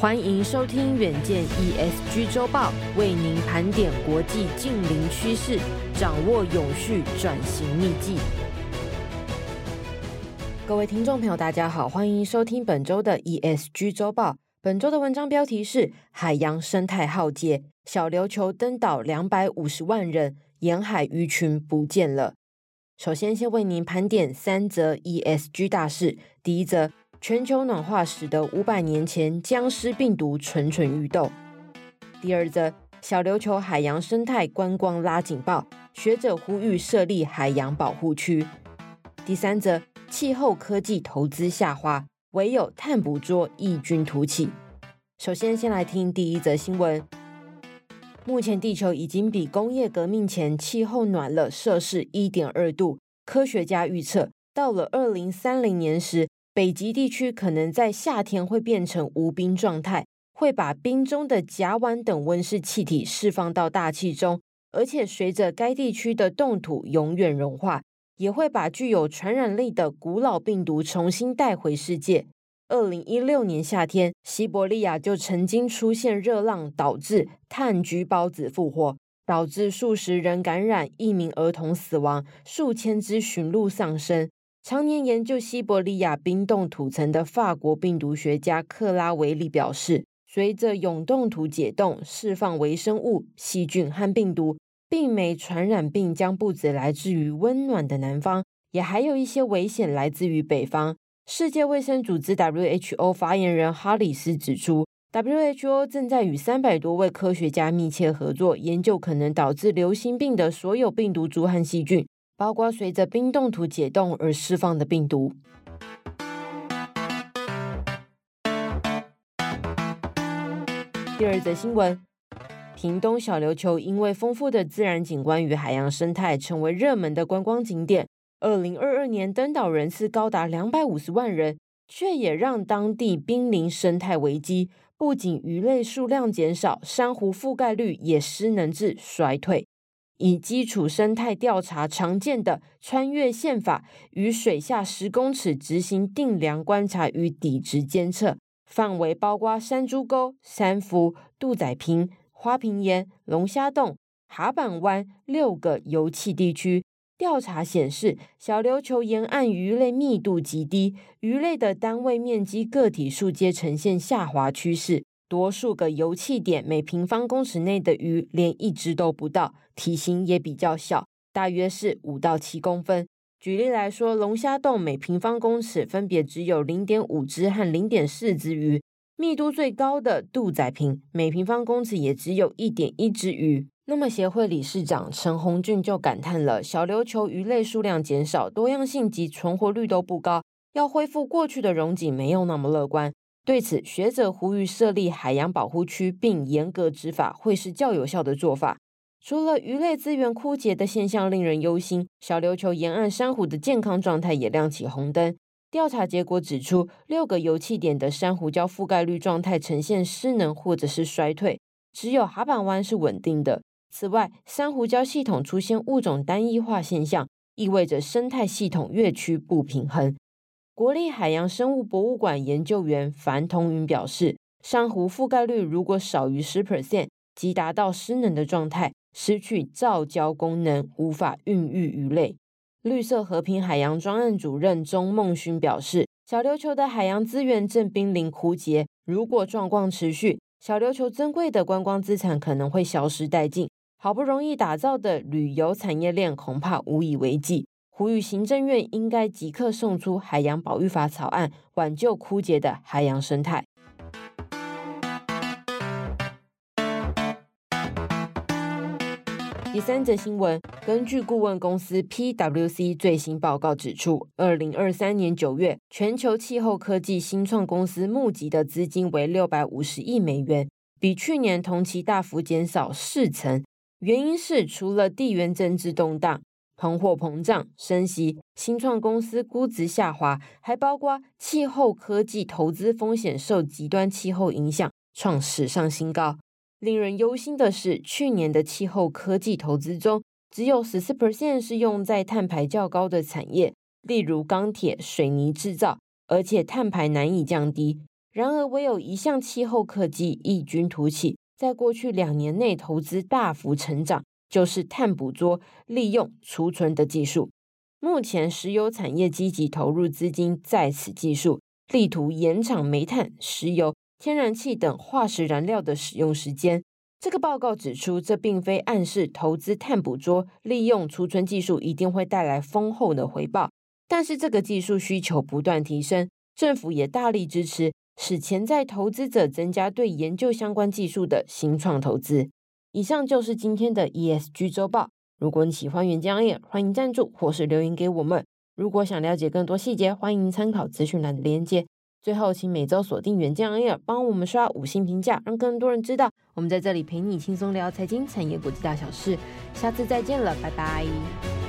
欢迎收听远见 ESG 周报，为您盘点国际近邻趋势，掌握永续转型秘技。各位听众朋友，大家好，欢迎收听本周的 ESG 周报。本周的文章标题是：海洋生态浩劫，小琉球登岛两百五十万人，沿海鱼群不见了。首先，先为您盘点三则 ESG 大事。第一则。全球暖化使得五百年前僵尸病毒蠢蠢欲动。第二则，小琉球海洋生态观光拉警报，学者呼吁设立海洋保护区。第三则，气候科技投资下滑，唯有碳捕捉异军突起。首先，先来听第一则新闻。目前，地球已经比工业革命前气候暖了摄氏一点二度。科学家预测，到了二零三零年时，北极地区可能在夏天会变成无冰状态，会把冰中的甲烷等温室气体释放到大气中，而且随着该地区的冻土永远融化，也会把具有传染力的古老病毒重新带回世界。二零一六年夏天，西伯利亚就曾经出现热浪，导致炭疽孢子复活，导致数十人感染，一名儿童死亡，数千只驯鹿丧生。常年研究西伯利亚冰冻土层的法国病毒学家克拉维利表示，随着永冻土解冻，释放微生物、细菌和病毒，病媒传染病将不止来自于温暖的南方，也还有一些危险来自于北方。世界卫生组织 WHO 发言人哈里斯指出，WHO 正在与三百多位科学家密切合作，研究可能导致流行病的所有病毒株和细菌。包括随着冰冻土解冻而释放的病毒。第二则新闻：屏东小琉球因为丰富的自然景观与海洋生态，成为热门的观光景点。二零二二年登岛人次高达两百五十万人，却也让当地濒临生态危机。不仅鱼类数量减少，珊瑚覆盖率也失能至衰退。以基础生态调查常见的穿越线法于水下十公尺执行定量观察与底质监测，范围包括山猪沟、三福、肚仔坪、花瓶岩、龙虾洞、哈板湾六个油气地区。调查显示，小琉球沿岸鱼类密度极低，鱼类的单位面积个体数皆呈现下滑趋势。多数个油气点每平方公尺内的鱼连一只都不到，体型也比较小，大约是五到七公分。举例来说，龙虾洞每平方公尺分别只有零点五只和零点四只鱼，密度最高的肚仔坪每平方公尺也只有一点一只鱼。那么协会理事长陈宏俊就感叹了：小琉球鱼类数量减少，多样性及存活率都不高，要恢复过去的荣景没有那么乐观。对此，学者呼吁设立海洋保护区并严格执法，会是较有效的做法。除了鱼类资源枯竭的现象令人忧心，小琉球沿岸珊瑚的健康状态也亮起红灯。调查结果指出，六个油气点的珊瑚礁覆盖率状态呈现失能或者是衰退，只有哈板湾是稳定的。此外，珊瑚礁系统出现物种单一化现象，意味着生态系统越趋不平衡。国立海洋生物博物馆研究员樊同云表示，珊瑚覆盖率如果少于十 percent，即达到失能的状态，失去造礁功能，无法孕育鱼类。绿色和平海洋专案主任钟孟勋表示，小琉球的海洋资源正濒临枯竭，如果状况持续，小琉球珍贵的观光资产可能会消失殆尽，好不容易打造的旅游产业链恐怕无以为继。呼吁行政院应该即刻送出海洋保育法草案，挽救枯竭的海洋生态。第三则新闻，根据顾问公司 PwC 最新报告指出，二零二三年九月，全球气候科技新创公司募集的资金为六百五十亿美元，比去年同期大幅减少四成。原因是除了地缘政治动荡。通货膨胀、升息、新创公司估值下滑，还包括气候科技投资风险受极端气候影响，创史上新高。令人忧心的是，去年的气候科技投资中，只有十四 percent 是用在碳排较高的产业，例如钢铁、水泥制造，而且碳排难以降低。然而，唯有一项气候科技异军突起，在过去两年内投资大幅成长，就是碳捕捉、利用、储存的技术。目前，石油产业积极投入资金在此技术，力图延长煤炭、石油、天然气等化石燃料的使用时间。这个报告指出，这并非暗示投资碳捕捉、利用、储存技术一定会带来丰厚的回报，但是这个技术需求不断提升，政府也大力支持，使潜在投资者增加对研究相关技术的新创投资。以上就是今天的 ESG 周报。如果你喜欢原浆 Air，欢迎赞助或是留言给我们。如果想了解更多细节，欢迎参考资讯栏的链接。最后，请每周锁定原浆 Air，帮我们刷五星评价，让更多人知道我们在这里陪你轻松聊财经、产业、国际大小事。下次再见了，拜拜。